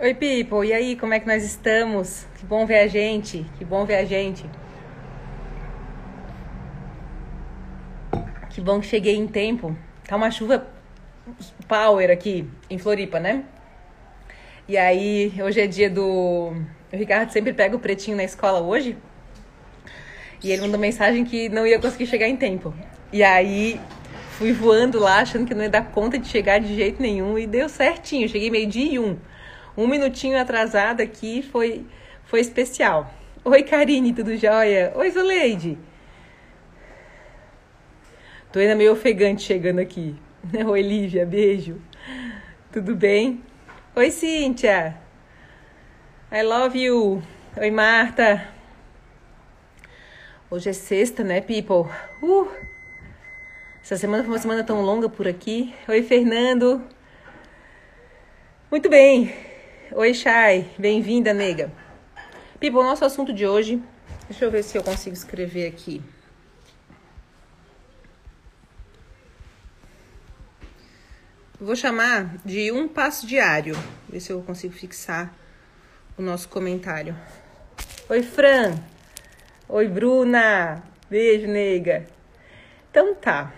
Oi, people. E aí, como é que nós estamos? Que bom ver a gente. Que bom ver a gente. Que bom que cheguei em tempo. Tá uma chuva power aqui em Floripa, né? E aí, hoje é dia do. O Ricardo sempre pega o pretinho na escola hoje. E ele mandou mensagem que não ia conseguir chegar em tempo. E aí, fui voando lá, achando que não ia dar conta de chegar de jeito nenhum. E deu certinho. Cheguei meio-dia e um. Um minutinho atrasada aqui foi, foi especial. Oi, Karine, tudo jóia? Oi, Zoleide. Tô ainda meio ofegante chegando aqui. Oi, Lívia, beijo. Tudo bem? Oi, Cíntia. I love you. Oi, Marta. Hoje é sexta, né, people? Uh! Essa semana foi uma semana tão longa por aqui. Oi, Fernando. Muito bem. Oi, Chay. Bem-vinda, nega. People, nosso assunto de hoje. Deixa eu ver se eu consigo escrever aqui. Vou chamar de um passo diário. Ver se eu consigo fixar o nosso comentário. Oi, Fran. Oi, Bruna. Beijo, nega. Então tá.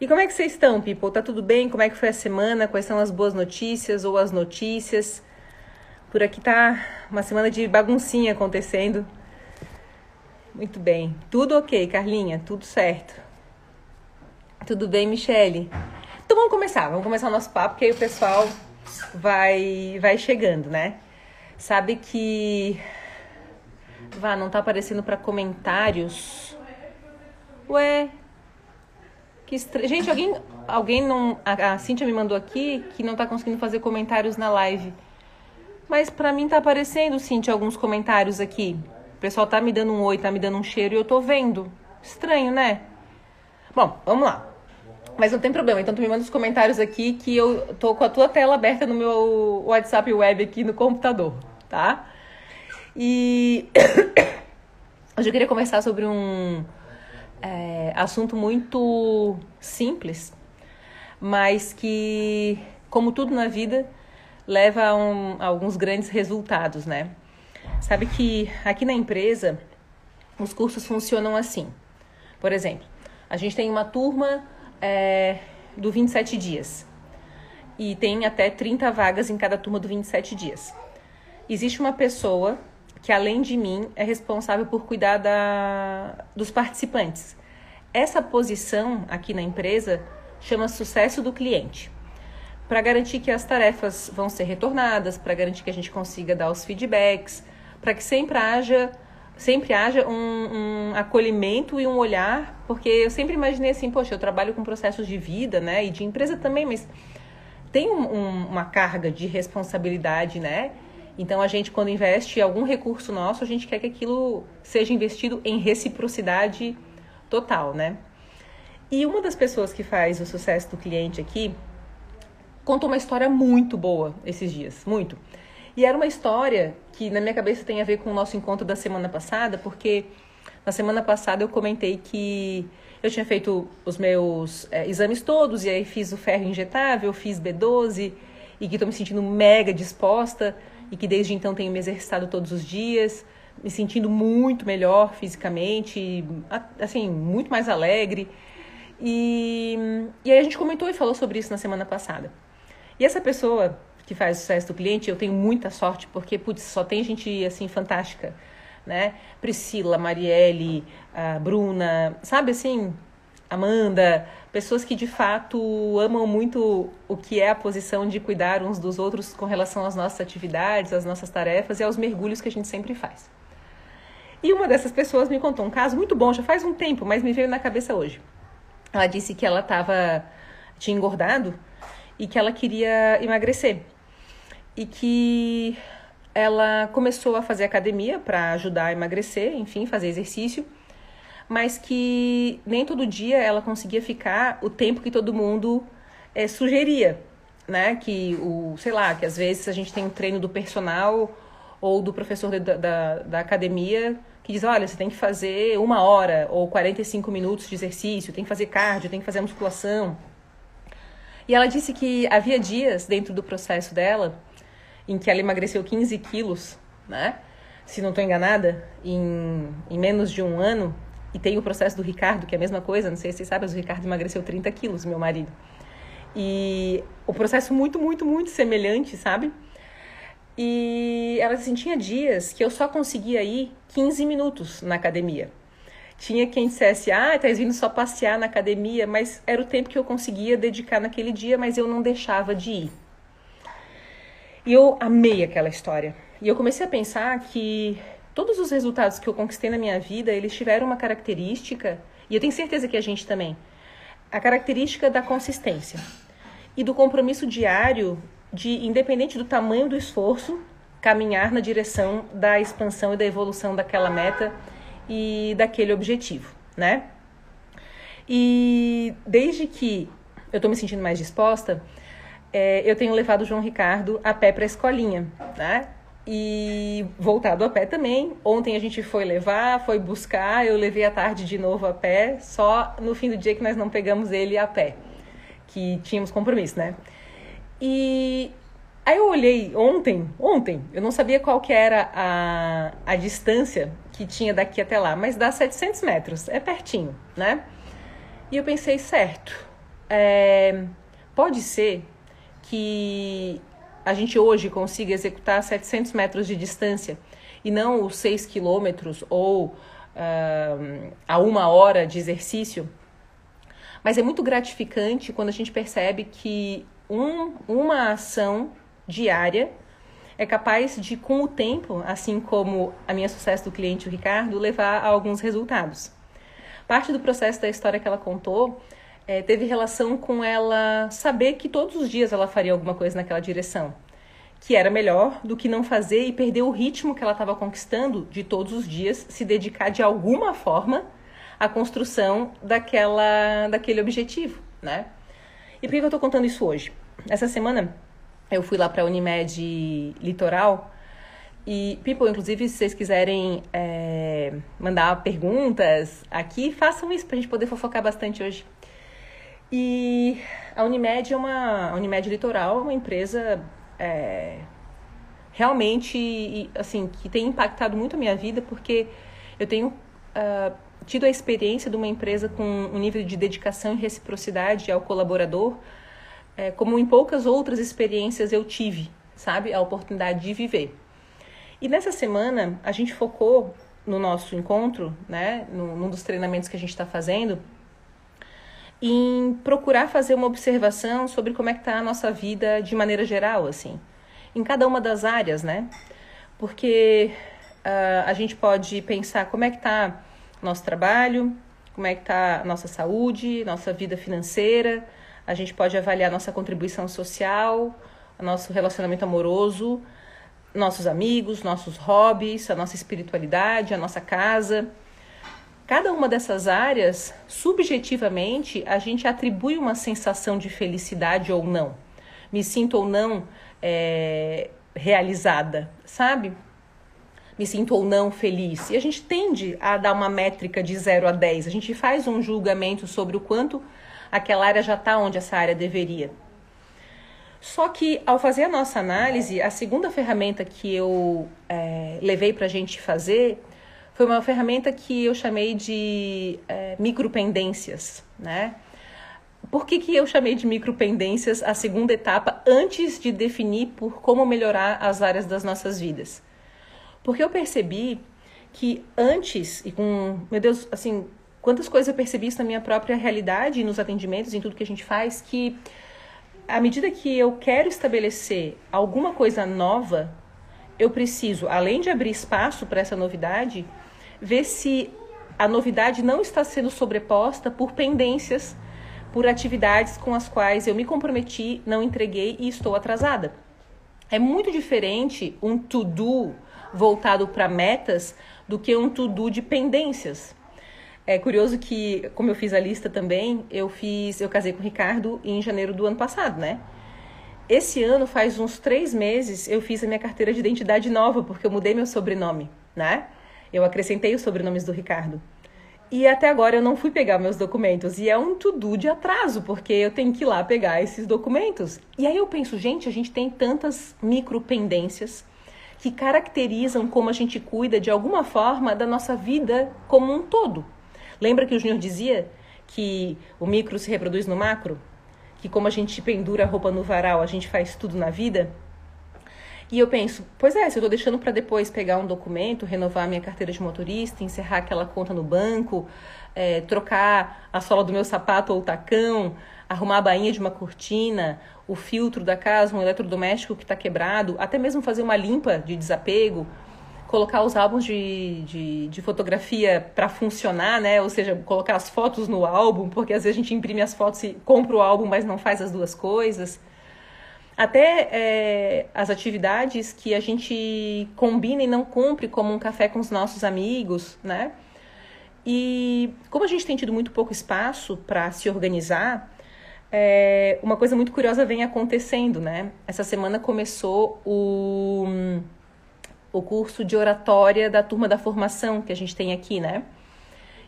E como é que vocês estão, people? Tá tudo bem? Como é que foi a semana? Quais são as boas notícias ou as notícias? Por aqui tá uma semana de baguncinha acontecendo. Muito bem. Tudo ok, Carlinha? Tudo certo. Tudo bem, Michele? Então vamos começar, vamos começar o nosso papo, que aí o pessoal vai, vai chegando, né? Sabe que. Vá, não tá aparecendo para comentários. Ué. Que estra... Gente, alguém. Alguém não. A, a Cintia me mandou aqui que não tá conseguindo fazer comentários na live. Mas para mim tá aparecendo, Cintia, alguns comentários aqui. O pessoal tá me dando um oi, tá me dando um cheiro e eu tô vendo. Estranho, né? Bom, vamos lá. Mas não tem problema, então tu me manda os comentários aqui que eu tô com a tua tela aberta no meu WhatsApp web aqui no computador, tá? E hoje eu queria conversar sobre um é, assunto muito simples, mas que, como tudo na vida, leva a, um, a alguns grandes resultados, né? Sabe que aqui na empresa os cursos funcionam assim. Por exemplo, a gente tem uma turma é, do 27 dias. E tem até 30 vagas em cada turma do 27 dias. Existe uma pessoa que, além de mim, é responsável por cuidar da, dos participantes. Essa posição aqui na empresa chama sucesso do cliente. Para garantir que as tarefas vão ser retornadas, para garantir que a gente consiga dar os feedbacks, para que sempre haja sempre haja um, um, acolhimento e um olhar, porque eu sempre imaginei assim, poxa, eu trabalho com processos de vida, né, e de empresa também, mas tem um, uma carga de responsabilidade, né? Então a gente quando investe algum recurso nosso, a gente quer que aquilo seja investido em reciprocidade total, né? E uma das pessoas que faz o sucesso do cliente aqui contou uma história muito boa esses dias, muito. E era uma história que na minha cabeça tem a ver com o nosso encontro da semana passada, porque na semana passada eu comentei que eu tinha feito os meus é, exames todos, e aí fiz o ferro injetável, fiz B12, e que estou me sentindo mega disposta, e que desde então tenho me exercitado todos os dias, me sentindo muito melhor fisicamente, assim, muito mais alegre. E, e aí a gente comentou e falou sobre isso na semana passada. E essa pessoa que faz o sucesso do cliente, eu tenho muita sorte, porque, putz, só tem gente, assim, fantástica, né? Priscila, Marielle, Bruna, sabe, assim, Amanda, pessoas que, de fato, amam muito o que é a posição de cuidar uns dos outros com relação às nossas atividades, às nossas tarefas e aos mergulhos que a gente sempre faz. E uma dessas pessoas me contou um caso muito bom, já faz um tempo, mas me veio na cabeça hoje. Ela disse que ela estava tinha engordado e que ela queria emagrecer e que ela começou a fazer academia para ajudar a emagrecer, enfim, fazer exercício, mas que nem todo dia ela conseguia ficar o tempo que todo mundo é, sugeria, né? Que o, sei lá, que às vezes a gente tem um treino do personal ou do professor da, da, da academia que diz, olha, você tem que fazer uma hora ou 45 minutos de exercício, tem que fazer cardio, tem que fazer musculação. E ela disse que havia dias dentro do processo dela em que ela emagreceu 15 quilos, né? Se não estou enganada, em, em menos de um ano. E tem o processo do Ricardo, que é a mesma coisa, não sei se vocês sabem, mas o Ricardo emagreceu 30 quilos, meu marido. E o processo muito, muito, muito semelhante, sabe? E ela assim, tinha dias que eu só conseguia ir 15 minutos na academia. Tinha quem dissesse, ah, tá vindo só passear na academia, mas era o tempo que eu conseguia dedicar naquele dia, mas eu não deixava de ir. E eu amei aquela história. E eu comecei a pensar que todos os resultados que eu conquistei na minha vida, eles tiveram uma característica, e eu tenho certeza que a gente também, a característica da consistência e do compromisso diário de, independente do tamanho do esforço, caminhar na direção da expansão e da evolução daquela meta e daquele objetivo, né? E desde que eu estou me sentindo mais disposta, é, eu tenho levado o João Ricardo a pé para a escolinha, né? E voltado a pé também. Ontem a gente foi levar, foi buscar, eu levei à tarde de novo a pé, só no fim do dia que nós não pegamos ele a pé, que tínhamos compromisso, né? E aí eu olhei ontem, ontem, eu não sabia qual que era a, a distância que tinha daqui até lá, mas dá 700 metros, é pertinho, né? E eu pensei, certo, é, pode ser que a gente hoje consiga executar 700 metros de distância e não os 6 quilômetros ou uh, a uma hora de exercício. Mas é muito gratificante quando a gente percebe que um, uma ação diária é capaz de, com o tempo, assim como a minha sucesso do cliente, o Ricardo, levar a alguns resultados. Parte do processo da história que ela contou é, teve relação com ela saber que todos os dias ela faria alguma coisa naquela direção, que era melhor do que não fazer e perder o ritmo que ela estava conquistando de todos os dias, se dedicar de alguma forma à construção daquela, daquele objetivo, né? E por que eu estou contando isso hoje? Essa semana eu fui lá para a Unimed Litoral e, people, inclusive, se vocês quiserem é, mandar perguntas aqui, façam isso para a gente poder fofocar bastante hoje. E a Unimed é uma a Unimed Litoral, é uma empresa é, realmente assim que tem impactado muito a minha vida porque eu tenho uh, tido a experiência de uma empresa com um nível de dedicação e reciprocidade ao colaborador é, como em poucas outras experiências eu tive, sabe? A oportunidade de viver. E nessa semana a gente focou no nosso encontro, né? No, num dos treinamentos que a gente está fazendo, em procurar fazer uma observação sobre como é que está a nossa vida de maneira geral, assim, em cada uma das áreas, né? Porque uh, a gente pode pensar como é que está nosso trabalho, como é que está nossa saúde, nossa vida financeira, a gente pode avaliar nossa contribuição social, nosso relacionamento amoroso, nossos amigos, nossos hobbies, a nossa espiritualidade, a nossa casa. Cada uma dessas áreas, subjetivamente, a gente atribui uma sensação de felicidade ou não. Me sinto ou não é, realizada, sabe? Me sinto ou não feliz. E a gente tende a dar uma métrica de 0 a 10. A gente faz um julgamento sobre o quanto aquela área já está onde essa área deveria. Só que ao fazer a nossa análise, a segunda ferramenta que eu é, levei para a gente fazer foi uma ferramenta que eu chamei de é, micropendências, né? Por que, que eu chamei de micropendências a segunda etapa antes de definir por como melhorar as áreas das nossas vidas? Porque eu percebi que antes, e com, meu Deus, assim, Quantas coisas eu percebi isso na minha própria realidade, nos atendimentos, em tudo que a gente faz, que à medida que eu quero estabelecer alguma coisa nova, eu preciso, além de abrir espaço para essa novidade, ver se a novidade não está sendo sobreposta por pendências, por atividades com as quais eu me comprometi, não entreguei e estou atrasada. É muito diferente um to-do voltado para metas do que um to-do de pendências. É curioso que, como eu fiz a lista também, eu fiz, eu casei com o Ricardo em janeiro do ano passado, né? Esse ano, faz uns três meses, eu fiz a minha carteira de identidade nova, porque eu mudei meu sobrenome, né? Eu acrescentei os sobrenomes do Ricardo. E até agora eu não fui pegar meus documentos. E é um to-do de atraso, porque eu tenho que ir lá pegar esses documentos. E aí eu penso, gente, a gente tem tantas micropendências que caracterizam como a gente cuida de alguma forma da nossa vida como um todo. Lembra que o Júnior dizia que o micro se reproduz no macro? Que como a gente pendura a roupa no varal, a gente faz tudo na vida? E eu penso, pois é, se eu estou deixando para depois pegar um documento, renovar minha carteira de motorista, encerrar aquela conta no banco, é, trocar a sola do meu sapato ou o tacão, arrumar a bainha de uma cortina, o filtro da casa, um eletrodoméstico que está quebrado, até mesmo fazer uma limpa de desapego, colocar os álbuns de, de, de fotografia para funcionar, né? Ou seja, colocar as fotos no álbum, porque às vezes a gente imprime as fotos e compra o álbum, mas não faz as duas coisas até é, as atividades que a gente combina e não cumpre, como um café com os nossos amigos, né? E como a gente tem tido muito pouco espaço para se organizar, é, uma coisa muito curiosa vem acontecendo, né? Essa semana começou o, o curso de oratória da turma da formação que a gente tem aqui, né?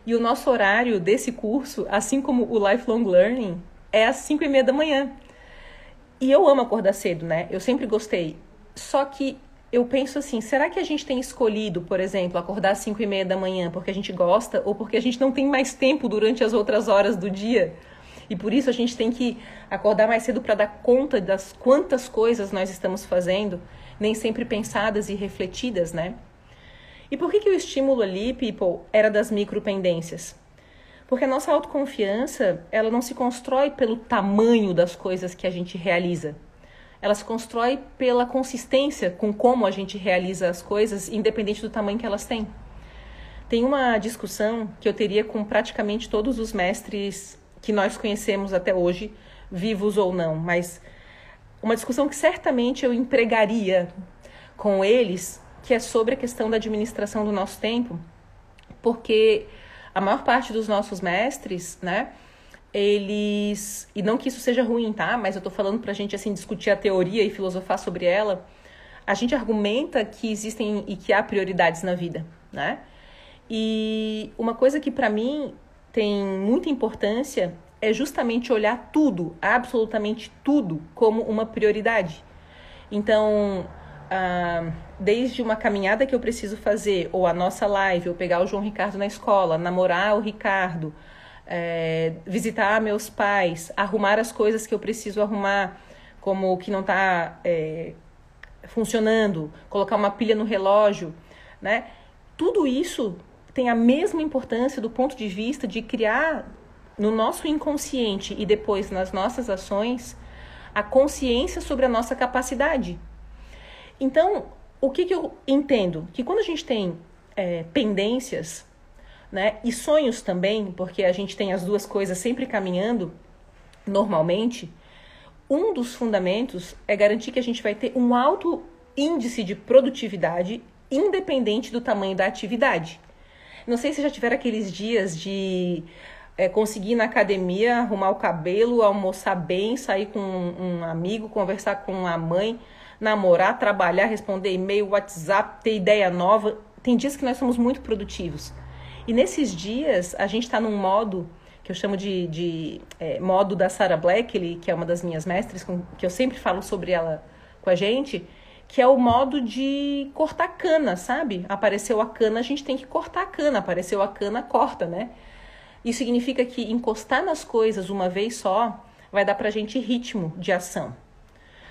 E o nosso horário desse curso, assim como o Lifelong Learning, é às 5 e meia da manhã. E eu amo acordar cedo, né? Eu sempre gostei. Só que eu penso assim, será que a gente tem escolhido, por exemplo, acordar às 5 e meia da manhã porque a gente gosta ou porque a gente não tem mais tempo durante as outras horas do dia? E por isso a gente tem que acordar mais cedo para dar conta das quantas coisas nós estamos fazendo, nem sempre pensadas e refletidas, né? E por que, que o estímulo ali, people, era das micropendências? Porque a nossa autoconfiança, ela não se constrói pelo tamanho das coisas que a gente realiza. Ela se constrói pela consistência com como a gente realiza as coisas, independente do tamanho que elas têm. Tem uma discussão que eu teria com praticamente todos os mestres que nós conhecemos até hoje, vivos ou não, mas uma discussão que certamente eu empregaria com eles, que é sobre a questão da administração do nosso tempo, porque a maior parte dos nossos mestres, né? Eles. E não que isso seja ruim, tá? Mas eu tô falando pra gente, assim, discutir a teoria e filosofar sobre ela. A gente argumenta que existem e que há prioridades na vida, né? E uma coisa que para mim tem muita importância é justamente olhar tudo, absolutamente tudo, como uma prioridade. Então, ah, desde uma caminhada que eu preciso fazer, ou a nossa live, ou pegar o João Ricardo na escola, namorar o Ricardo, é, visitar meus pais, arrumar as coisas que eu preciso arrumar, como o que não está é, funcionando, colocar uma pilha no relógio, né? Tudo isso tem a mesma importância do ponto de vista de criar no nosso inconsciente e depois nas nossas ações a consciência sobre a nossa capacidade. Então, o que, que eu entendo? Que quando a gente tem é, pendências, né, e sonhos também, porque a gente tem as duas coisas sempre caminhando normalmente, um dos fundamentos é garantir que a gente vai ter um alto índice de produtividade independente do tamanho da atividade. Não sei se já tiveram aqueles dias de é, conseguir ir na academia, arrumar o cabelo, almoçar bem, sair com um, um amigo, conversar com a mãe, namorar, trabalhar, responder e-mail, WhatsApp, ter ideia nova. Tem dias que nós somos muito produtivos. E nesses dias, a gente está num modo que eu chamo de, de é, modo da Sarah Blackley, que é uma das minhas mestres, com, que eu sempre falo sobre ela com a gente, que é o modo de cortar cana, sabe? Apareceu a cana, a gente tem que cortar a cana. Apareceu a cana, corta, né? Isso significa que encostar nas coisas uma vez só vai dar pra gente ritmo de ação.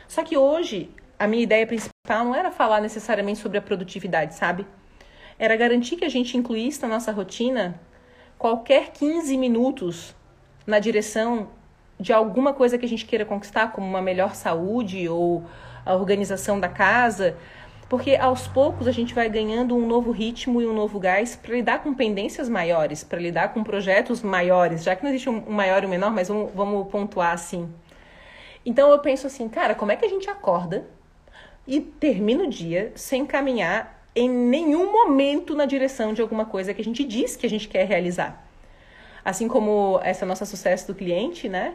Só que hoje a minha ideia principal não era falar necessariamente sobre a produtividade, sabe? Era garantir que a gente incluísse na nossa rotina qualquer 15 minutos na direção de alguma coisa que a gente queira conquistar, como uma melhor saúde ou a organização da casa, porque aos poucos a gente vai ganhando um novo ritmo e um novo gás para lidar com pendências maiores, para lidar com projetos maiores, já que não existe um maior e um menor, mas vamos, vamos pontuar assim. Então eu penso assim, cara, como é que a gente acorda e termina o dia sem caminhar em nenhum momento na direção de alguma coisa que a gente diz que a gente quer realizar. Assim como essa nossa sucesso do cliente, né?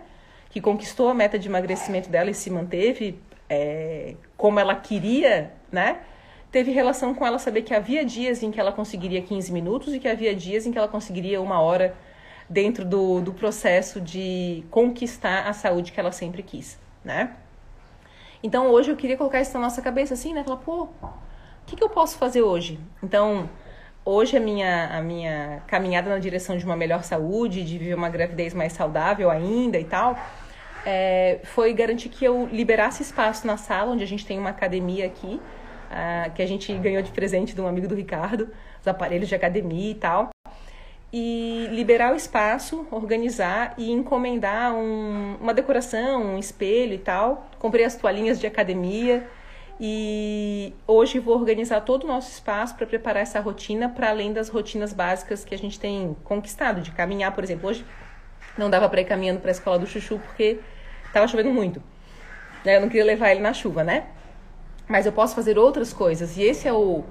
Que conquistou a meta de emagrecimento dela e se manteve é, como ela queria, né? teve relação com ela saber que havia dias em que ela conseguiria 15 minutos e que havia dias em que ela conseguiria uma hora dentro do, do processo de conquistar a saúde que ela sempre quis, né? Então hoje eu queria colocar isso na nossa cabeça assim, né? Falar, pô, o que, que eu posso fazer hoje? Então, hoje a minha, a minha caminhada na direção de uma melhor saúde, de viver uma gravidez mais saudável ainda e tal, é, foi garantir que eu liberasse espaço na sala, onde a gente tem uma academia aqui, uh, que a gente ganhou de presente de um amigo do Ricardo, os aparelhos de academia e tal. E liberar o espaço, organizar e encomendar um, uma decoração, um espelho e tal. Comprei as toalhinhas de academia e hoje vou organizar todo o nosso espaço para preparar essa rotina, para além das rotinas básicas que a gente tem conquistado, de caminhar, por exemplo. Hoje não dava para ir caminhando para a escola do Chuchu porque estava chovendo muito. Eu não queria levar ele na chuva, né? mas eu posso fazer outras coisas. E esse é o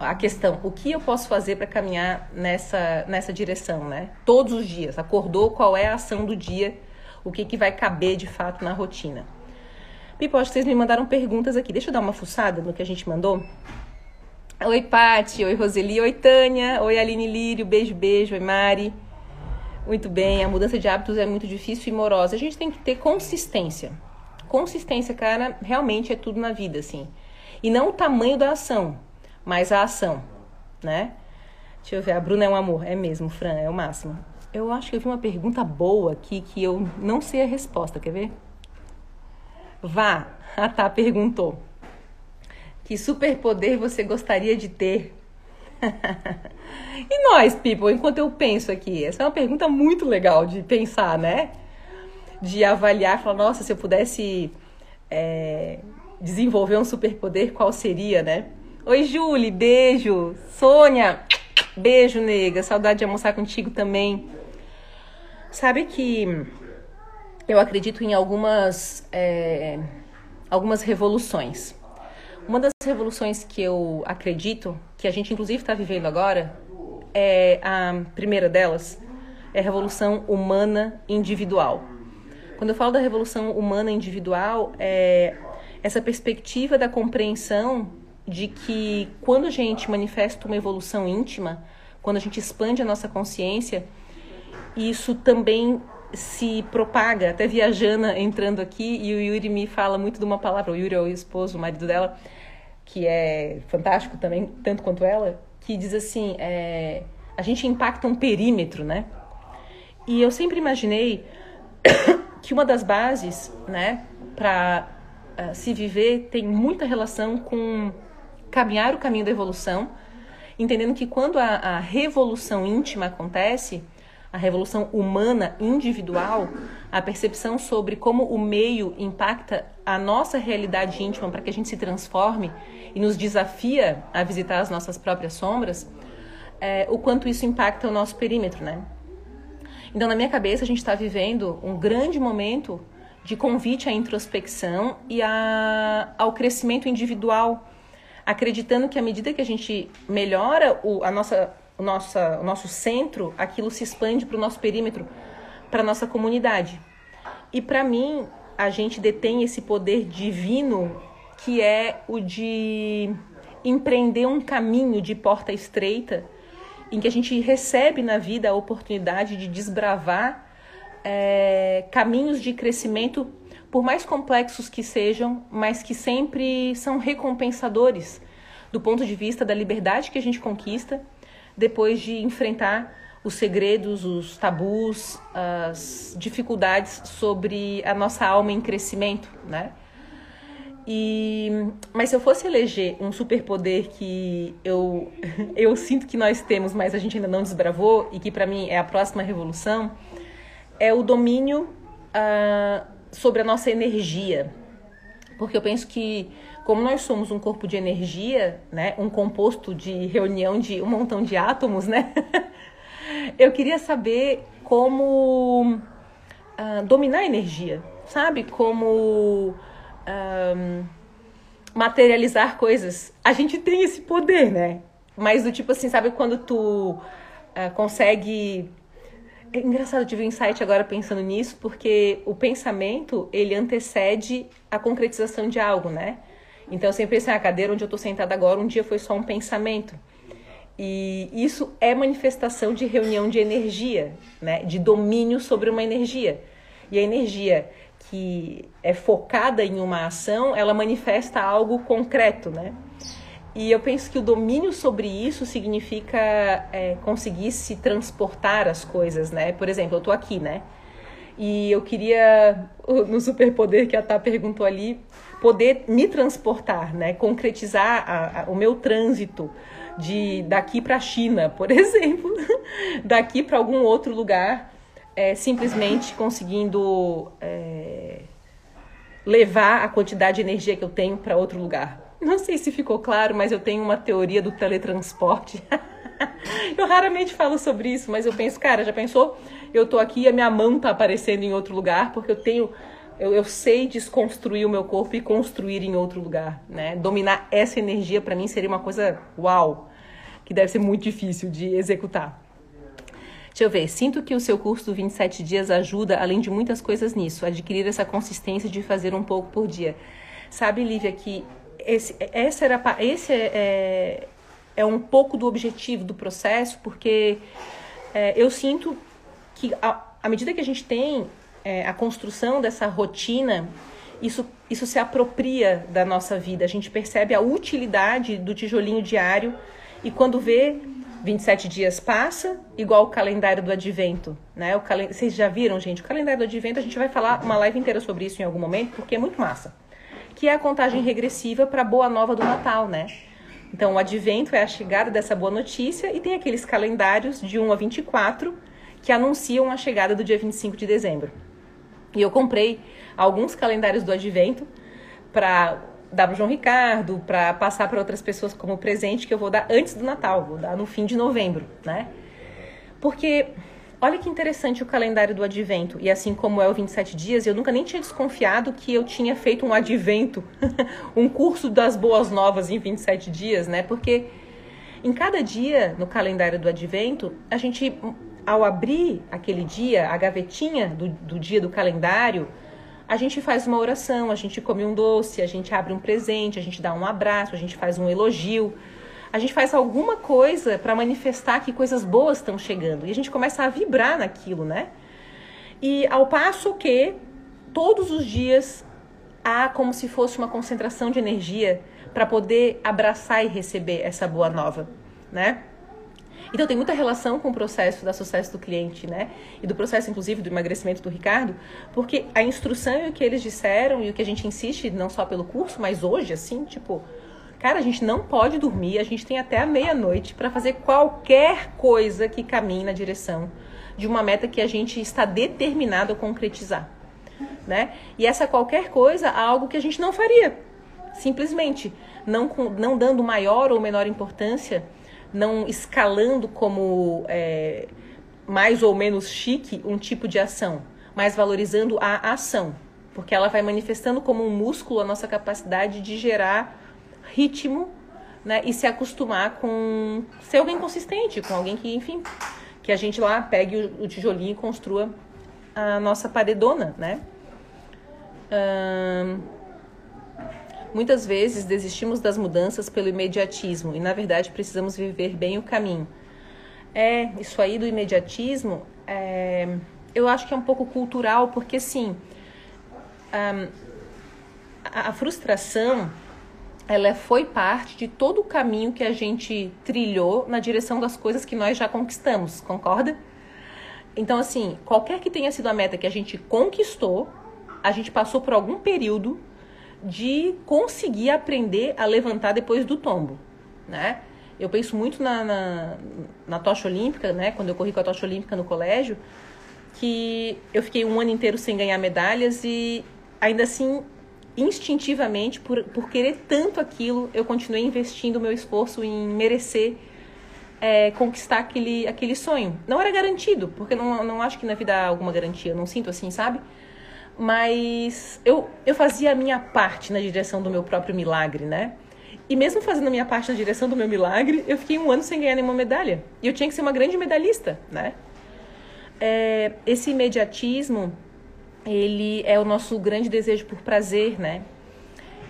a questão, o que eu posso fazer para caminhar nessa nessa direção, né? Todos os dias, acordou, qual é a ação do dia? O que que vai caber de fato na rotina? Pipo, acho que vocês me mandaram perguntas aqui. Deixa eu dar uma fuçada no que a gente mandou. Oi, Pati. Oi, Roseli. Oi, Tânia. Oi, Aline Lírio. Beijo, beijo. Oi, Mari. Muito bem. A mudança de hábitos é muito difícil e morosa. A gente tem que ter consistência consistência, cara, realmente é tudo na vida, assim. E não o tamanho da ação, mas a ação, né? Deixa eu ver, a Bruna é um amor. É mesmo, Fran, é o máximo. Eu acho que eu vi uma pergunta boa aqui que eu não sei a resposta, quer ver? Vá, a Tá perguntou. Que superpoder você gostaria de ter? e nós, people, enquanto eu penso aqui? Essa é uma pergunta muito legal de pensar, né? de avaliar, falar, nossa, se eu pudesse é, desenvolver um superpoder, qual seria, né? Oi, Julie, beijo. Sônia, beijo, nega. Saudade de almoçar contigo também. Sabe que eu acredito em algumas, é, algumas revoluções. Uma das revoluções que eu acredito, que a gente inclusive está vivendo agora, é a primeira delas, é a revolução humana individual. Quando eu falo da revolução humana individual, é essa perspectiva da compreensão de que quando a gente manifesta uma evolução íntima, quando a gente expande a nossa consciência, isso também se propaga. Até vi a Jana entrando aqui e o Yuri me fala muito de uma palavra. O Yuri é o esposo, o marido dela, que é fantástico também, tanto quanto ela, que diz assim: é, a gente impacta um perímetro, né? E eu sempre imaginei que uma das bases, né, para uh, eh, se viver tem muita relação com caminhar o caminho da evolução, entendendo que quando a, a revolução íntima acontece, a revolução humana individual, a percepção sobre como o meio impacta a nossa realidade íntima para que a gente se transforme e nos desafia a visitar as nossas próprias sombras, é, o quanto isso impacta o nosso perímetro, né? Então, na minha cabeça, a gente está vivendo um grande momento de convite à introspecção e a, ao crescimento individual, acreditando que à medida que a gente melhora o, a nossa, o, nossa, o nosso centro, aquilo se expande para o nosso perímetro, para a nossa comunidade. E para mim, a gente detém esse poder divino que é o de empreender um caminho de porta estreita em que a gente recebe na vida a oportunidade de desbravar é, caminhos de crescimento, por mais complexos que sejam, mas que sempre são recompensadores do ponto de vista da liberdade que a gente conquista depois de enfrentar os segredos, os tabus, as dificuldades sobre a nossa alma em crescimento, né? E, mas se eu fosse eleger um superpoder que eu, eu sinto que nós temos, mas a gente ainda não desbravou e que para mim é a próxima revolução, é o domínio uh, sobre a nossa energia. Porque eu penso que, como nós somos um corpo de energia, né, um composto de reunião de um montão de átomos, né, eu queria saber como uh, dominar a energia, sabe? Como um, materializar coisas. A gente tem esse poder, né? Mas do tipo assim, sabe quando tu uh, consegue. É engraçado, tive um insight agora pensando nisso, porque o pensamento ele antecede a concretização de algo, né? Então eu sempre pensei, a cadeira onde eu estou sentada agora, um dia foi só um pensamento. E isso é manifestação de reunião de energia, né? de domínio sobre uma energia. E a energia que é focada em uma ação, ela manifesta algo concreto, né? E eu penso que o domínio sobre isso significa é, conseguir se transportar as coisas, né? Por exemplo, eu tô aqui, né? E eu queria, no superpoder que a Tá perguntou ali, poder me transportar, né? Concretizar a, a, o meu trânsito de daqui para a China, por exemplo, daqui para algum outro lugar, é, simplesmente conseguindo é, levar a quantidade de energia que eu tenho para outro lugar. Não sei se ficou claro, mas eu tenho uma teoria do teletransporte. eu raramente falo sobre isso, mas eu penso, cara, já pensou? Eu tô aqui e a minha mão tá aparecendo em outro lugar porque eu tenho eu, eu sei desconstruir o meu corpo e construir em outro lugar, né? Dominar essa energia para mim seria uma coisa uau, que deve ser muito difícil de executar. Deixa eu ver, sinto que o seu curso do 27 dias ajuda, além de muitas coisas nisso, adquirir essa consistência de fazer um pouco por dia. Sabe, Lívia, que esse, essa era, esse é, é, é, um pouco do objetivo do processo, porque é, eu sinto que à medida que a gente tem é, a construção dessa rotina, isso, isso se apropria da nossa vida. A gente percebe a utilidade do tijolinho diário e quando vê 27 dias passa, igual o calendário do advento, né? O calen... Vocês já viram, gente? O calendário do advento, a gente vai falar uma live inteira sobre isso em algum momento, porque é muito massa que é a contagem regressiva para a boa nova do Natal, né? Então, o advento é a chegada dessa boa notícia e tem aqueles calendários de 1 a 24 que anunciam a chegada do dia 25 de dezembro. E eu comprei alguns calendários do advento para dar para o João Ricardo, para passar para outras pessoas como presente que eu vou dar antes do Natal, vou dar no fim de novembro, né? Porque Olha que interessante o calendário do advento. E assim como é o 27 dias, eu nunca nem tinha desconfiado que eu tinha feito um advento, um curso das boas novas em 27 dias, né? Porque em cada dia no calendário do advento, a gente, ao abrir aquele dia, a gavetinha do, do dia do calendário, a gente faz uma oração, a gente come um doce, a gente abre um presente, a gente dá um abraço, a gente faz um elogio a gente faz alguma coisa para manifestar que coisas boas estão chegando. E a gente começa a vibrar naquilo, né? E ao passo que todos os dias há como se fosse uma concentração de energia para poder abraçar e receber essa boa nova, né? Então tem muita relação com o processo da sucesso do cliente, né? E do processo, inclusive, do emagrecimento do Ricardo, porque a instrução e o que eles disseram e o que a gente insiste, não só pelo curso, mas hoje, assim, tipo, Cara, a gente não pode dormir, a gente tem até a meia-noite para fazer qualquer coisa que caminhe na direção de uma meta que a gente está determinado a concretizar, né? E essa qualquer coisa é algo que a gente não faria, simplesmente não, não dando maior ou menor importância, não escalando como é, mais ou menos chique um tipo de ação, mas valorizando a ação, porque ela vai manifestando como um músculo a nossa capacidade de gerar ritmo, né? E se acostumar com ser alguém consistente, com alguém que, enfim, que a gente lá pegue o, o tijolinho e construa a nossa paredona, né? Muitas vezes desistimos das mudanças pelo imediatismo e, na verdade, precisamos viver bem o caminho. É, isso aí do imediatismo, é, eu acho que é um pouco cultural, porque, assim, a, a frustração ela foi parte de todo o caminho que a gente trilhou na direção das coisas que nós já conquistamos, concorda? Então, assim, qualquer que tenha sido a meta que a gente conquistou, a gente passou por algum período de conseguir aprender a levantar depois do tombo, né? Eu penso muito na, na, na tocha olímpica, né? Quando eu corri com a tocha olímpica no colégio, que eu fiquei um ano inteiro sem ganhar medalhas e ainda assim instintivamente, por, por querer tanto aquilo, eu continuei investindo o meu esforço em merecer é, conquistar aquele, aquele sonho. Não era garantido, porque não, não acho que na vida há alguma garantia, não sinto assim, sabe? Mas eu, eu fazia a minha parte na direção do meu próprio milagre, né? E mesmo fazendo a minha parte na direção do meu milagre, eu fiquei um ano sem ganhar nenhuma medalha. E eu tinha que ser uma grande medalhista, né? É, esse imediatismo ele é o nosso grande desejo por prazer, né?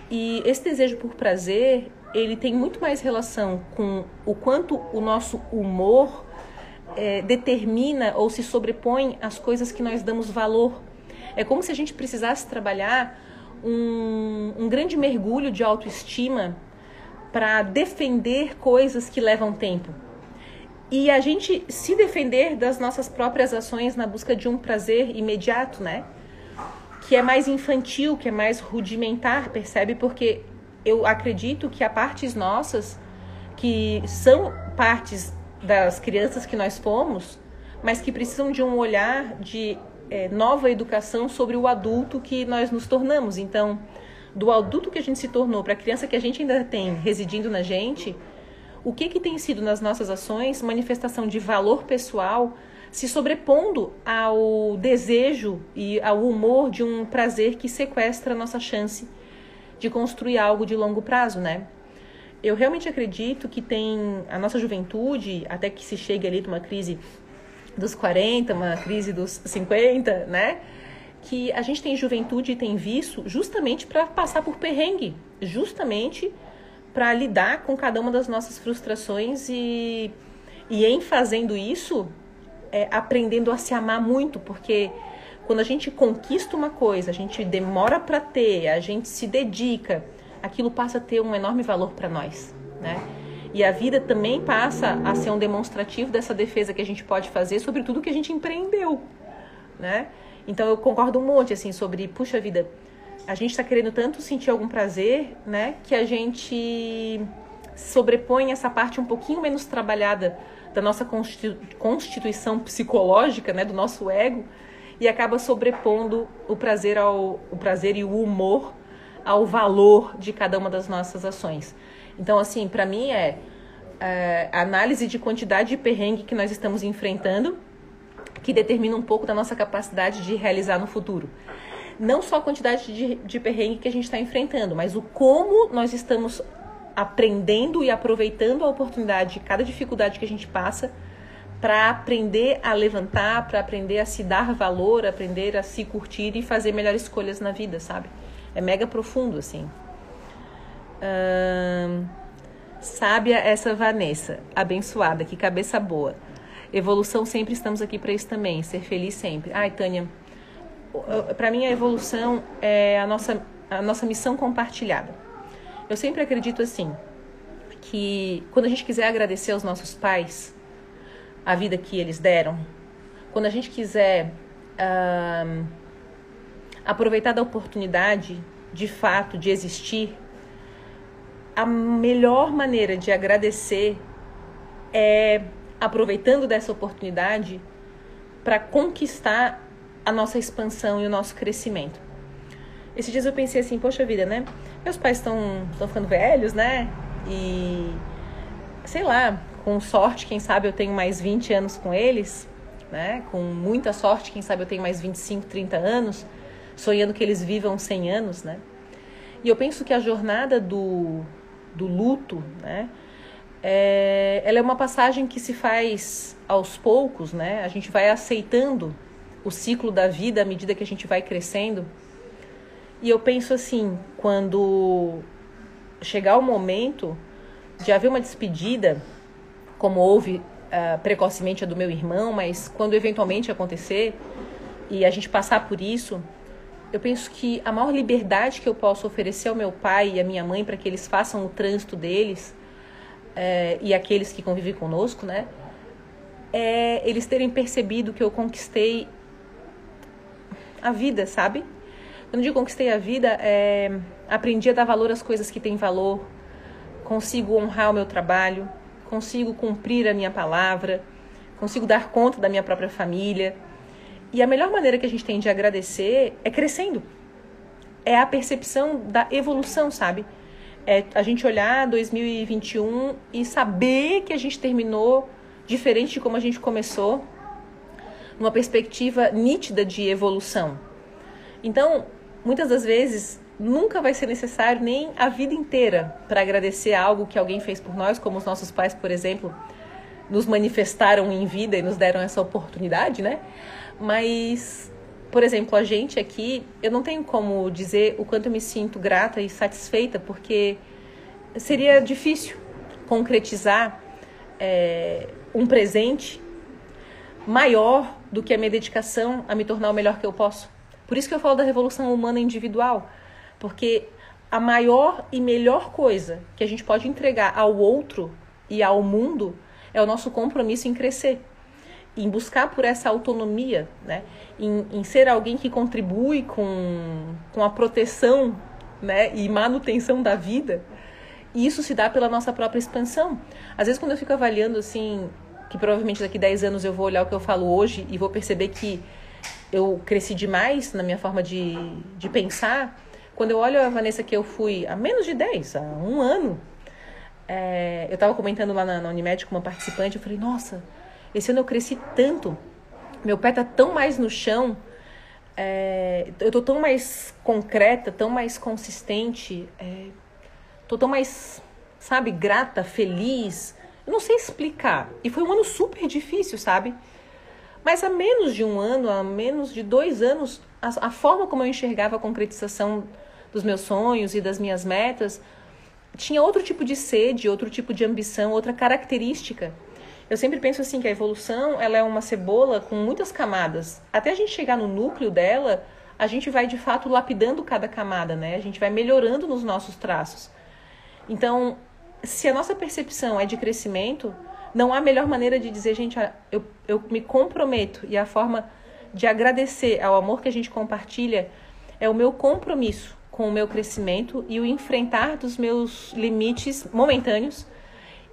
E esse desejo por prazer, ele tem muito mais relação com o quanto o nosso humor é, determina ou se sobrepõe às coisas que nós damos valor. É como se a gente precisasse trabalhar um, um grande mergulho de autoestima para defender coisas que levam tempo. E a gente se defender das nossas próprias ações na busca de um prazer imediato, né? Que é mais infantil, que é mais rudimentar, percebe? Porque eu acredito que há partes nossas que são partes das crianças que nós fomos, mas que precisam de um olhar de é, nova educação sobre o adulto que nós nos tornamos. Então, do adulto que a gente se tornou para a criança que a gente ainda tem residindo na gente, o que, que tem sido nas nossas ações manifestação de valor pessoal se sobrepondo ao desejo e ao humor de um prazer que sequestra a nossa chance de construir algo de longo prazo, né? Eu realmente acredito que tem a nossa juventude, até que se chegue ali de uma crise dos 40, uma crise dos 50, né? Que a gente tem juventude e tem vício justamente para passar por perrengue, justamente para lidar com cada uma das nossas frustrações e, e em fazendo isso, é, aprendendo a se amar muito, porque quando a gente conquista uma coisa, a gente demora para ter, a gente se dedica, aquilo passa a ter um enorme valor para nós, né? E a vida também passa a ser um demonstrativo dessa defesa que a gente pode fazer sobre tudo que a gente empreendeu, né? Então eu concordo um monte assim sobre, puxa vida, a gente está querendo tanto sentir algum prazer, né, que a gente sobrepõe essa parte um pouquinho menos trabalhada da nossa constituição psicológica, né, do nosso ego, e acaba sobrepondo o prazer ao o prazer e o humor ao valor de cada uma das nossas ações. Então, assim, para mim é, é análise de quantidade de perrengue que nós estamos enfrentando, que determina um pouco da nossa capacidade de realizar no futuro. Não só a quantidade de, de perrengue que a gente está enfrentando, mas o como nós estamos aprendendo e aproveitando a oportunidade de cada dificuldade que a gente passa para aprender a levantar, para aprender a se dar valor, aprender a se curtir e fazer melhores escolhas na vida, sabe? É mega profundo, assim. Sábia essa Vanessa, abençoada, que cabeça boa. Evolução sempre estamos aqui para isso também, ser feliz sempre. Ai, Tânia, para mim a evolução é a nossa, a nossa missão compartilhada. Eu sempre acredito assim, que quando a gente quiser agradecer aos nossos pais a vida que eles deram, quando a gente quiser uh, aproveitar da oportunidade de fato de existir, a melhor maneira de agradecer é aproveitando dessa oportunidade para conquistar a nossa expansão e o nosso crescimento. Esses dias eu pensei assim, poxa vida, né? Meus pais estão ficando velhos, né? E sei lá, com sorte, quem sabe eu tenho mais 20 anos com eles, né? Com muita sorte, quem sabe eu tenho mais 25, 30 anos, sonhando que eles vivam 100 anos, né? E eu penso que a jornada do, do luto, né? É, ela é uma passagem que se faz aos poucos, né? A gente vai aceitando o ciclo da vida à medida que a gente vai crescendo. E eu penso assim, quando chegar o momento de haver uma despedida, como houve uh, precocemente a do meu irmão, mas quando eventualmente acontecer e a gente passar por isso, eu penso que a maior liberdade que eu posso oferecer ao meu pai e à minha mãe para que eles façam o trânsito deles é, e aqueles que convivem conosco, né? É eles terem percebido que eu conquistei a vida, sabe? Quando eu conquistei a vida, é, aprendi a dar valor às coisas que têm valor, consigo honrar o meu trabalho, consigo cumprir a minha palavra, consigo dar conta da minha própria família e a melhor maneira que a gente tem de agradecer é crescendo. É a percepção da evolução, sabe? É a gente olhar 2021 e saber que a gente terminou diferente de como a gente começou, numa perspectiva nítida de evolução. Então, muitas das vezes, nunca vai ser necessário nem a vida inteira para agradecer algo que alguém fez por nós, como os nossos pais, por exemplo, nos manifestaram em vida e nos deram essa oportunidade, né? Mas por exemplo, a gente aqui, eu não tenho como dizer o quanto eu me sinto grata e satisfeita, porque seria difícil concretizar é, um presente maior do que a minha dedicação a me tornar o melhor que eu posso. Por isso que eu falo da revolução humana individual, porque a maior e melhor coisa que a gente pode entregar ao outro e ao mundo é o nosso compromisso em crescer, em buscar por essa autonomia, né? em, em ser alguém que contribui com, com a proteção né? e manutenção da vida. E isso se dá pela nossa própria expansão. Às vezes, quando eu fico avaliando assim, que provavelmente daqui a 10 anos eu vou olhar o que eu falo hoje e vou perceber que eu cresci demais na minha forma de, de pensar. Quando eu olho a Vanessa que eu fui há menos de 10, há um ano, é, eu estava comentando lá na, na Unimed com uma participante, eu falei, nossa, esse ano eu cresci tanto, meu pé tá tão mais no chão, é, eu tô tão mais concreta, tão mais consistente, é, tô tão mais, sabe, grata, feliz, eu não sei explicar. E foi um ano super difícil, sabe? Mas há menos de um ano, há menos de dois anos, a, a forma como eu enxergava a concretização dos meus sonhos e das minhas metas tinha outro tipo de sede, outro tipo de ambição, outra característica. Eu sempre penso assim que a evolução ela é uma cebola com muitas camadas. Até a gente chegar no núcleo dela, a gente vai de fato lapidando cada camada, né? A gente vai melhorando nos nossos traços. Então, se a nossa percepção é de crescimento, não há melhor maneira de dizer, gente, eu, eu me comprometo. E a forma de agradecer ao amor que a gente compartilha é o meu compromisso com o meu crescimento e o enfrentar dos meus limites momentâneos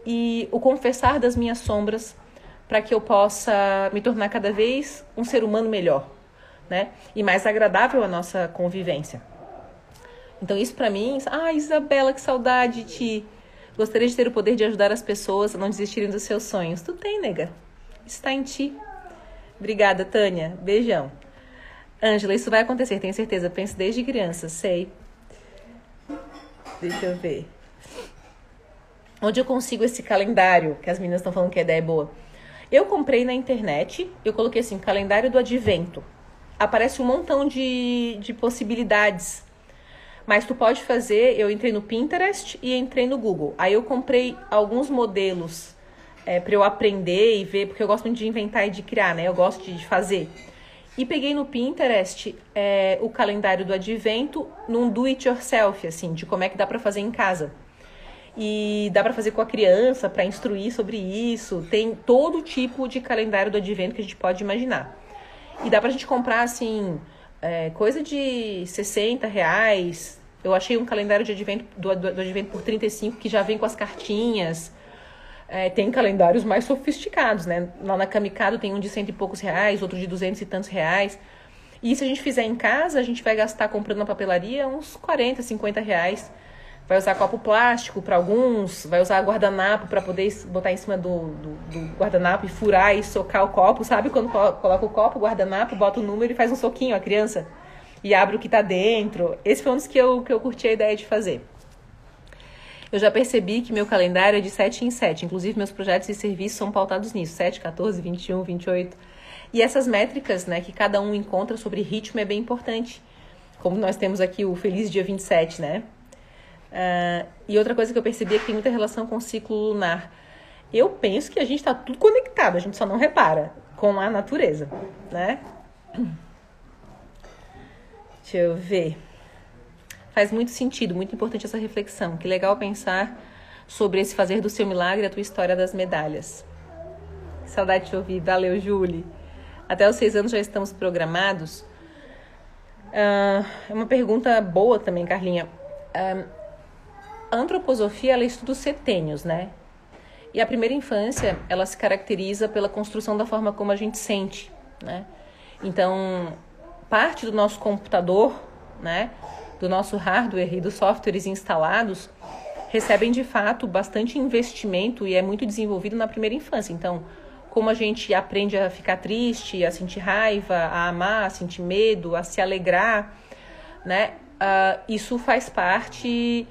e o confessar das minhas sombras para que eu possa me tornar cada vez um ser humano melhor, né? E mais agradável a nossa convivência. Então isso para mim, ah, Isabela, que saudade de ti. Gostaria de ter o poder de ajudar as pessoas a não desistirem dos seus sonhos. Tu tem, nega. Está em ti. Obrigada, Tânia. Beijão. Ângela, isso vai acontecer, tenho certeza. Penso desde criança, sei. Deixa eu ver. Onde eu consigo esse calendário? Que as meninas estão falando que a ideia é boa. Eu comprei na internet, eu coloquei assim, calendário do advento. Aparece um montão de, de possibilidades mas tu pode fazer, eu entrei no Pinterest e entrei no Google. Aí eu comprei alguns modelos é, para eu aprender e ver, porque eu gosto muito de inventar e de criar, né? Eu gosto de fazer. E peguei no Pinterest é, o calendário do advento num do it yourself, assim, de como é que dá para fazer em casa. E dá para fazer com a criança, para instruir sobre isso. Tem todo tipo de calendário do advento que a gente pode imaginar. E dá pra gente comprar, assim, é, coisa de 60 reais, eu achei um calendário de advento, do, do, do advento por 35 que já vem com as cartinhas. É, tem calendários mais sofisticados, né? Lá na Kamikado tem um de cento e poucos reais, outro de duzentos e tantos reais. E se a gente fizer em casa, a gente vai gastar comprando na papelaria uns 40, 50 reais. Vai usar copo plástico para alguns, vai usar guardanapo para poder botar em cima do, do, do, guardanapo e furar e socar o copo, sabe? Quando coloca o copo, o guardanapo, bota o número e faz um soquinho a criança e abre o que está dentro. Esse foi um dos que eu, que eu curti a ideia de fazer. Eu já percebi que meu calendário é de 7 em 7. Inclusive, meus projetos e serviços são pautados nisso. 7, 14, 21, 28. E essas métricas né, que cada um encontra sobre ritmo é bem importante. Como nós temos aqui o Feliz Dia 27, né? Uh, e outra coisa que eu percebi é que tem muita relação com o ciclo lunar. Eu penso que a gente está tudo conectado, a gente só não repara com a natureza, né? Deixa eu ver. Faz muito sentido, muito importante essa reflexão. Que legal pensar sobre esse fazer do seu milagre a tua história das medalhas. Saudade de te ouvir. Valeu, Julie. Até os seis anos já estamos programados. Uh, é uma pergunta boa também, Carlinha. Uh, a antroposofia ela estuda os setênios, né? E a primeira infância ela se caracteriza pela construção da forma como a gente sente, né? Então parte do nosso computador, né, do nosso hardware e dos softwares instalados, recebem de fato bastante investimento e é muito desenvolvido na primeira infância. Então, como a gente aprende a ficar triste, a sentir raiva, a amar, a sentir medo, a se alegrar, né? Uh, isso faz parte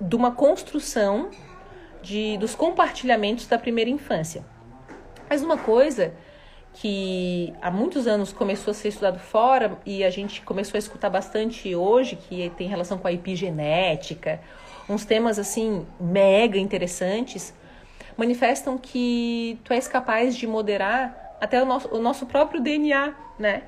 de uma construção de, dos compartilhamentos da primeira infância. Mas uma coisa que há muitos anos começou a ser estudado fora e a gente começou a escutar bastante hoje, que tem relação com a epigenética, uns temas assim mega interessantes, manifestam que tu és capaz de moderar até o nosso, o nosso próprio DNA, né?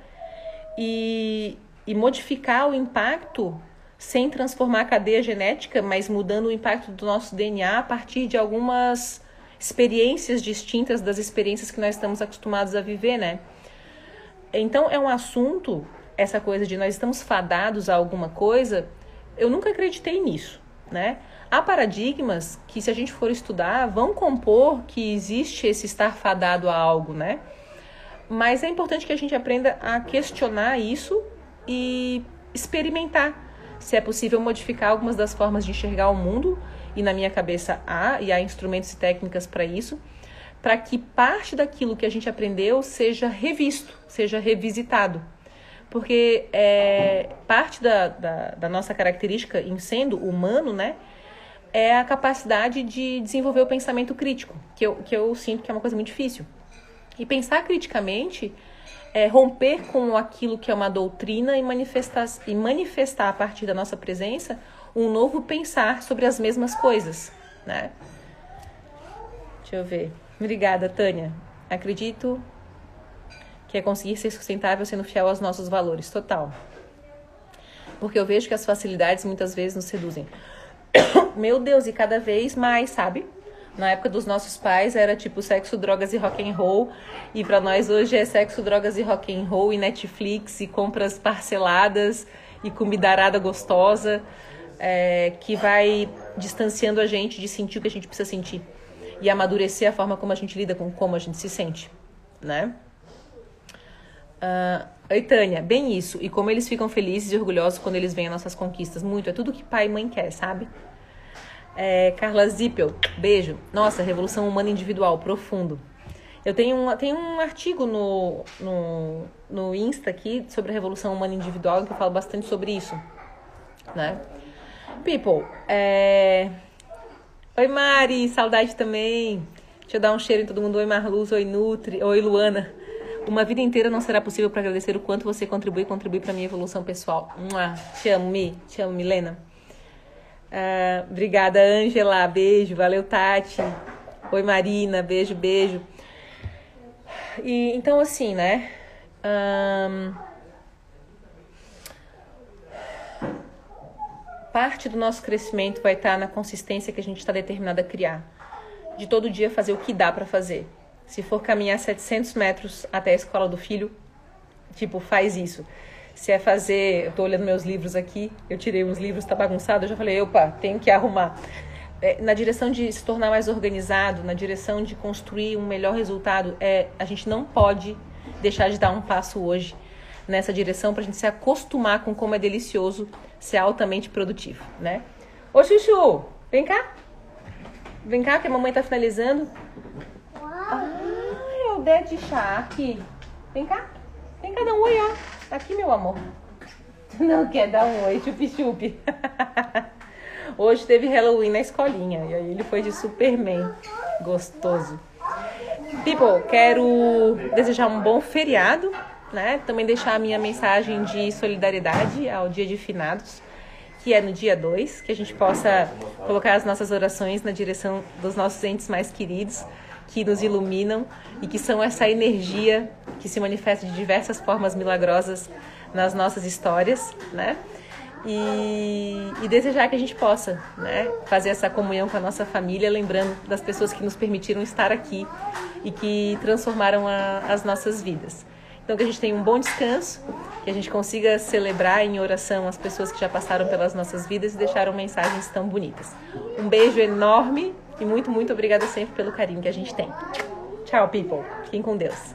E, e modificar o impacto sem transformar a cadeia genética, mas mudando o impacto do nosso DNA a partir de algumas experiências distintas das experiências que nós estamos acostumados a viver, né? Então é um assunto, essa coisa de nós estamos fadados a alguma coisa, eu nunca acreditei nisso, né? Há paradigmas que, se a gente for estudar, vão compor que existe esse estar fadado a algo, né? Mas é importante que a gente aprenda a questionar isso e experimentar se é possível modificar algumas das formas de enxergar o mundo e na minha cabeça há, e há instrumentos e técnicas para isso, para que parte daquilo que a gente aprendeu seja revisto, seja revisitado. Porque é, parte da, da, da nossa característica em sendo humano, né, é a capacidade de desenvolver o pensamento crítico, que eu, que eu sinto que é uma coisa muito difícil. E pensar criticamente é romper com aquilo que é uma doutrina e manifestar, e manifestar a partir da nossa presença um novo pensar sobre as mesmas coisas, né? Deixa eu ver. Obrigada, Tânia. Acredito que é conseguir ser sustentável sendo fiel aos nossos valores, total. Porque eu vejo que as facilidades muitas vezes nos seduzem. Meu Deus, e cada vez mais, sabe? Na época dos nossos pais era tipo sexo, drogas e rock and roll, e para nós hoje é sexo, drogas e rock and roll e Netflix e compras parceladas e comida arada gostosa é, que vai distanciando a gente de sentir o que a gente precisa sentir e amadurecer a forma como a gente lida com como a gente se sente, né? Uh, Oi, Tânia, bem isso. E como eles ficam felizes e orgulhosos quando eles veem as nossas conquistas. Muito, é tudo que pai e mãe quer, sabe? É, Carla Zippel, beijo. Nossa, revolução humana individual, profundo. Eu tenho um, tenho um artigo no, no, no Insta aqui sobre a revolução humana individual que eu falo bastante sobre isso, né? People, é... Oi Mari, saudade também. Deixa eu dar um cheiro em todo mundo. Oi Marluz, oi Nutri, oi Luana. Uma vida inteira não será possível para agradecer o quanto você contribui e contribui para minha evolução pessoal. Mua. Te amo, Mi. Te amo, Milena. Uh, obrigada, Angela. Beijo. Valeu, Tati. Oi, Marina. Beijo, beijo. E então, assim, né? Um... parte do nosso crescimento vai estar na consistência que a gente está determinado a criar. De todo dia fazer o que dá para fazer. Se for caminhar 700 metros até a escola do filho, tipo, faz isso. Se é fazer, eu tô olhando meus livros aqui, eu tirei uns livros, tá bagunçado, eu já falei, opa, tenho que arrumar. É, na direção de se tornar mais organizado, na direção de construir um melhor resultado, é, a gente não pode deixar de dar um passo hoje nessa direção para a gente se acostumar com como é delicioso ser altamente produtivo, né? Ô Chuchu, vem cá. Vem cá que a mamãe tá finalizando. Ai, é o Dead Shark. Vem cá. Vem cá, dá um oi, ó. Aqui, meu amor. Não quer dar um oi, chupi-chupi. Hoje teve Halloween na escolinha. E aí ele foi de Superman. Gostoso. People, quero desejar um bom feriado né? Também deixar a minha mensagem de solidariedade ao Dia de Finados, que é no dia 2, que a gente possa colocar as nossas orações na direção dos nossos entes mais queridos, que nos iluminam e que são essa energia que se manifesta de diversas formas milagrosas nas nossas histórias, né? E, e, desejar que a gente possa né, fazer essa comunhão com a nossa família, lembrando das pessoas que nos permitiram estar aqui e que transformaram a, as nossas vidas. Então, que a gente tenha um bom descanso, que a gente consiga celebrar em oração as pessoas que já passaram pelas nossas vidas e deixaram mensagens tão bonitas. Um beijo enorme e muito, muito obrigada sempre pelo carinho que a gente tem. Tchau, people. Fiquem com Deus.